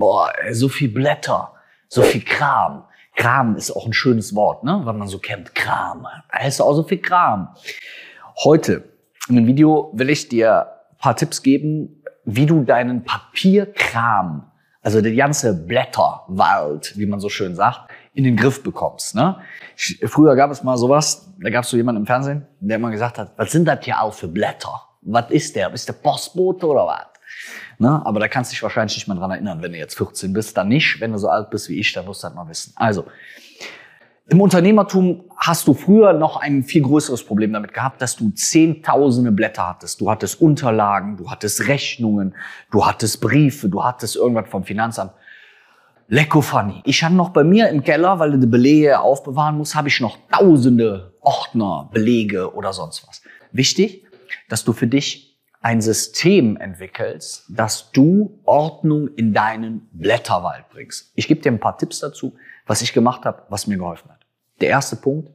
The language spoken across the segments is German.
boah, so viel Blätter, so viel Kram. Kram ist auch ein schönes Wort, ne? Weil man so kennt, Kram. Da ist auch so viel Kram. Heute in dem Video will ich dir ein paar Tipps geben, wie du deinen Papierkram, also der ganze Blätterwald, wie man so schön sagt, in den Griff bekommst. Ne? Früher gab es mal sowas, da gab es so jemanden im Fernsehen, der immer gesagt hat, was sind das hier auch für Blätter? Was ist der? Ist der Postbote oder was? Ne? Aber da kannst du dich wahrscheinlich nicht mehr dran erinnern, wenn du jetzt 14 bist. Dann nicht. Wenn du so alt bist wie ich, dann wirst du das mal wissen. Also, im Unternehmertum hast du früher noch ein viel größeres Problem damit gehabt, dass du zehntausende Blätter hattest. Du hattest Unterlagen, du hattest Rechnungen, du hattest Briefe, du hattest irgendwas vom Finanzamt. Lecko funny. Ich habe noch bei mir im Keller, weil du die Belege aufbewahren musst, habe ich noch tausende Ordner, Belege oder sonst was. Wichtig, dass du für dich ein System entwickelst, dass du Ordnung in deinen Blätterwald bringst. Ich gebe dir ein paar Tipps dazu, was ich gemacht habe, was mir geholfen hat. Der erste Punkt,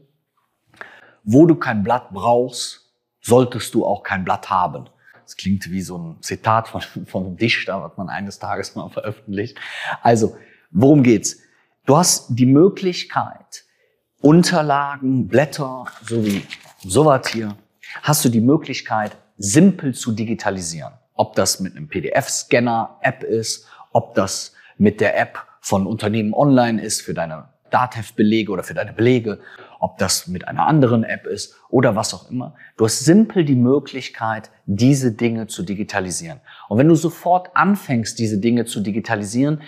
wo du kein Blatt brauchst, solltest du auch kein Blatt haben. Das klingt wie so ein Zitat von, von einem Dichter, was man eines Tages mal veröffentlicht. Also, worum geht's? Du hast die Möglichkeit, Unterlagen, Blätter, so wie sowas hier, hast du die Möglichkeit, simpel zu digitalisieren. Ob das mit einem PDF-Scanner App ist, ob das mit der App von Unternehmen online ist für deine Datev-Belege oder für deine Belege, ob das mit einer anderen App ist oder was auch immer. Du hast simpel die Möglichkeit, diese Dinge zu digitalisieren. Und wenn du sofort anfängst, diese Dinge zu digitalisieren,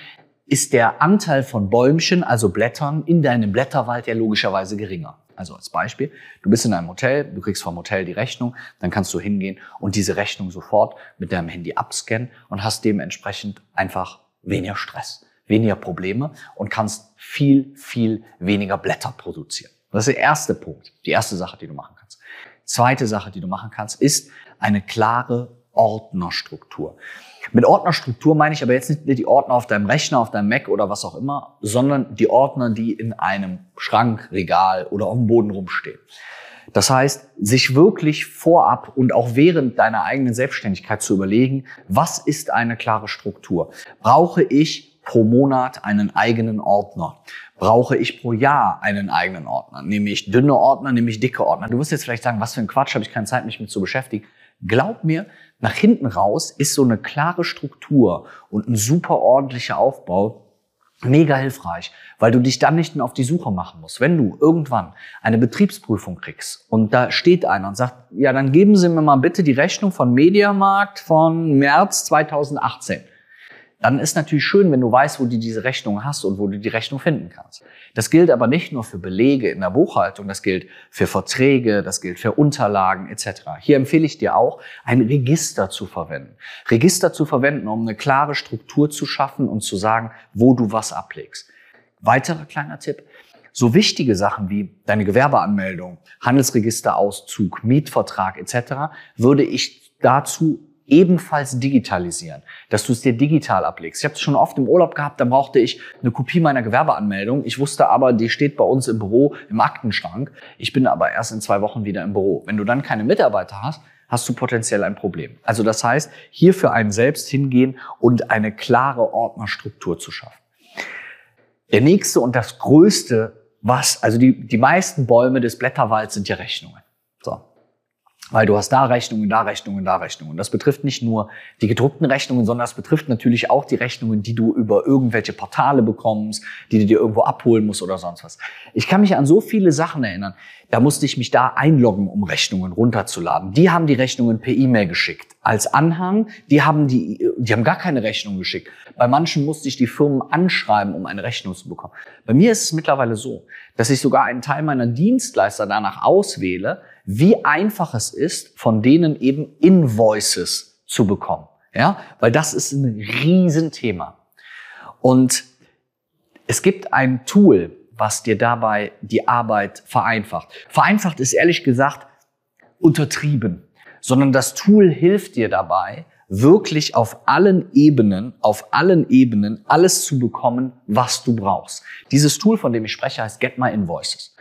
ist der Anteil von Bäumchen, also Blättern, in deinem Blätterwald ja logischerweise geringer. Also als Beispiel, du bist in einem Hotel, du kriegst vom Hotel die Rechnung, dann kannst du hingehen und diese Rechnung sofort mit deinem Handy abscannen und hast dementsprechend einfach weniger Stress, weniger Probleme und kannst viel, viel weniger Blätter produzieren. Das ist der erste Punkt, die erste Sache, die du machen kannst. Zweite Sache, die du machen kannst, ist eine klare Ordnerstruktur. Mit Ordnerstruktur meine ich aber jetzt nicht die Ordner auf deinem Rechner, auf deinem Mac oder was auch immer, sondern die Ordner, die in einem Schrank, Regal oder auf dem Boden rumstehen. Das heißt, sich wirklich vorab und auch während deiner eigenen Selbstständigkeit zu überlegen, was ist eine klare Struktur? Brauche ich pro Monat einen eigenen Ordner? Brauche ich pro Jahr einen eigenen Ordner? Nehme ich dünne Ordner, nehme ich dicke Ordner? Du wirst jetzt vielleicht sagen, was für ein Quatsch, habe ich keine Zeit, mich mit zu beschäftigen. Glaub mir, nach hinten raus ist so eine klare Struktur und ein super ordentlicher Aufbau mega hilfreich, weil du dich dann nicht mehr auf die Suche machen musst. Wenn du irgendwann eine Betriebsprüfung kriegst und da steht einer und sagt, ja, dann geben Sie mir mal bitte die Rechnung von Mediamarkt von März 2018 dann ist natürlich schön, wenn du weißt, wo du diese Rechnung hast und wo du die Rechnung finden kannst. Das gilt aber nicht nur für Belege in der Buchhaltung, das gilt für Verträge, das gilt für Unterlagen etc. Hier empfehle ich dir auch, ein Register zu verwenden. Register zu verwenden, um eine klare Struktur zu schaffen und zu sagen, wo du was ablegst. Weiterer kleiner Tipp. So wichtige Sachen wie deine Gewerbeanmeldung, Handelsregisterauszug, Mietvertrag etc. würde ich dazu ebenfalls digitalisieren, dass du es dir digital ablegst. Ich habe es schon oft im Urlaub gehabt, da brauchte ich eine Kopie meiner Gewerbeanmeldung. Ich wusste aber, die steht bei uns im Büro im Aktenschrank. Ich bin aber erst in zwei Wochen wieder im Büro. Wenn du dann keine Mitarbeiter hast, hast du potenziell ein Problem. Also das heißt, hier für einen selbst hingehen und eine klare Ordnerstruktur zu schaffen. Der nächste und das größte, was, also die, die meisten Bäume des Blätterwalds sind ja Rechnungen. So. Weil du hast da Rechnungen, da Rechnungen, da Rechnungen. Das betrifft nicht nur die gedruckten Rechnungen, sondern das betrifft natürlich auch die Rechnungen, die du über irgendwelche Portale bekommst, die du dir irgendwo abholen musst oder sonst was. Ich kann mich an so viele Sachen erinnern. Da musste ich mich da einloggen, um Rechnungen runterzuladen. Die haben die Rechnungen per E-Mail geschickt. Als Anhang, die haben die, die haben gar keine Rechnung geschickt. Bei manchen musste ich die Firmen anschreiben, um eine Rechnung zu bekommen. Bei mir ist es mittlerweile so, dass ich sogar einen Teil meiner Dienstleister danach auswähle, wie einfach es ist, von denen eben Invoices zu bekommen. Ja, weil das ist ein Riesenthema. Und es gibt ein Tool, was dir dabei die Arbeit vereinfacht. Vereinfacht ist ehrlich gesagt untertrieben, sondern das Tool hilft dir dabei, wirklich auf allen Ebenen, auf allen Ebenen alles zu bekommen, was du brauchst. Dieses Tool, von dem ich spreche, heißt Get My Invoices.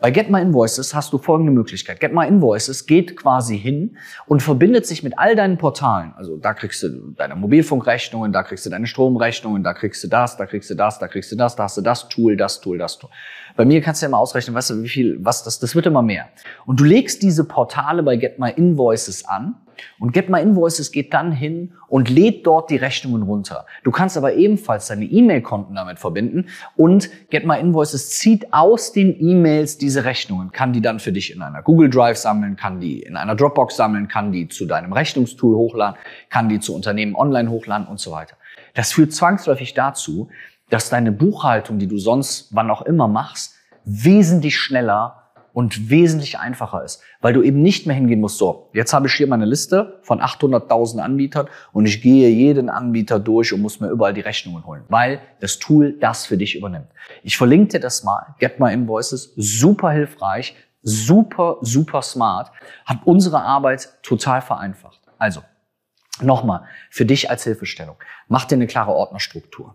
Bei Get My Invoices hast du folgende Möglichkeit. Get My Invoices geht quasi hin und verbindet sich mit all deinen Portalen. Also da kriegst du deine Mobilfunkrechnungen, da kriegst du deine Stromrechnungen, da kriegst du das, da kriegst du das, da kriegst du das, da hast du das Tool, das Tool, das Tool. Bei mir kannst du ja immer ausrechnen, weißt du, wie viel, was das, das wird immer mehr. Und du legst diese Portale bei Get My Invoices an und Get My Invoices geht dann hin und lädt dort die Rechnungen runter. Du kannst aber ebenfalls deine E-Mail-Konten damit verbinden und Get My Invoices zieht aus den E-Mails diese Rechnungen, kann die dann für dich in einer Google Drive sammeln, kann die in einer Dropbox sammeln, kann die zu deinem Rechnungstool hochladen, kann die zu Unternehmen online hochladen und so weiter. Das führt zwangsläufig dazu, dass deine Buchhaltung, die du sonst wann auch immer machst, wesentlich schneller und wesentlich einfacher ist, weil du eben nicht mehr hingehen musst, so, jetzt habe ich hier meine Liste von 800.000 Anbietern und ich gehe jeden Anbieter durch und muss mir überall die Rechnungen holen, weil das Tool das für dich übernimmt. Ich verlinke dir das mal, Get My Invoices, super hilfreich, super, super smart, hat unsere Arbeit total vereinfacht. Also, Nochmal, für dich als Hilfestellung. Mach dir eine klare Ordnerstruktur.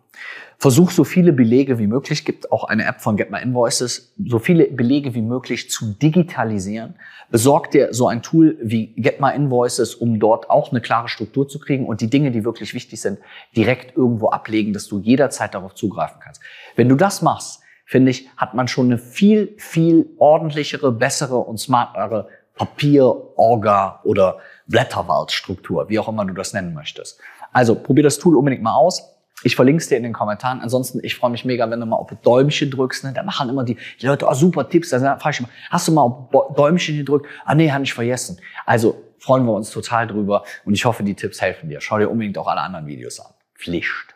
Versuch so viele Belege wie möglich, gibt auch eine App von Get My Invoices, so viele Belege wie möglich zu digitalisieren. Besorg dir so ein Tool wie Get My Invoices, um dort auch eine klare Struktur zu kriegen und die Dinge, die wirklich wichtig sind, direkt irgendwo ablegen, dass du jederzeit darauf zugreifen kannst. Wenn du das machst, finde ich, hat man schon eine viel, viel ordentlichere, bessere und smartere Papier, Orga oder Blätterwaldstruktur, wie auch immer du das nennen möchtest. Also probier das Tool unbedingt mal aus. Ich verlinke es dir in den Kommentaren. Ansonsten, ich freue mich mega, wenn du mal auf Däumchen drückst. Ne? Da machen immer die, die Leute, oh, super Tipps. Da frage ich immer, hast du mal auf Däumchen gedrückt? Ah nee, habe ich vergessen. Also freuen wir uns total drüber und ich hoffe, die Tipps helfen dir. Schau dir unbedingt auch alle anderen Videos an. Pflicht.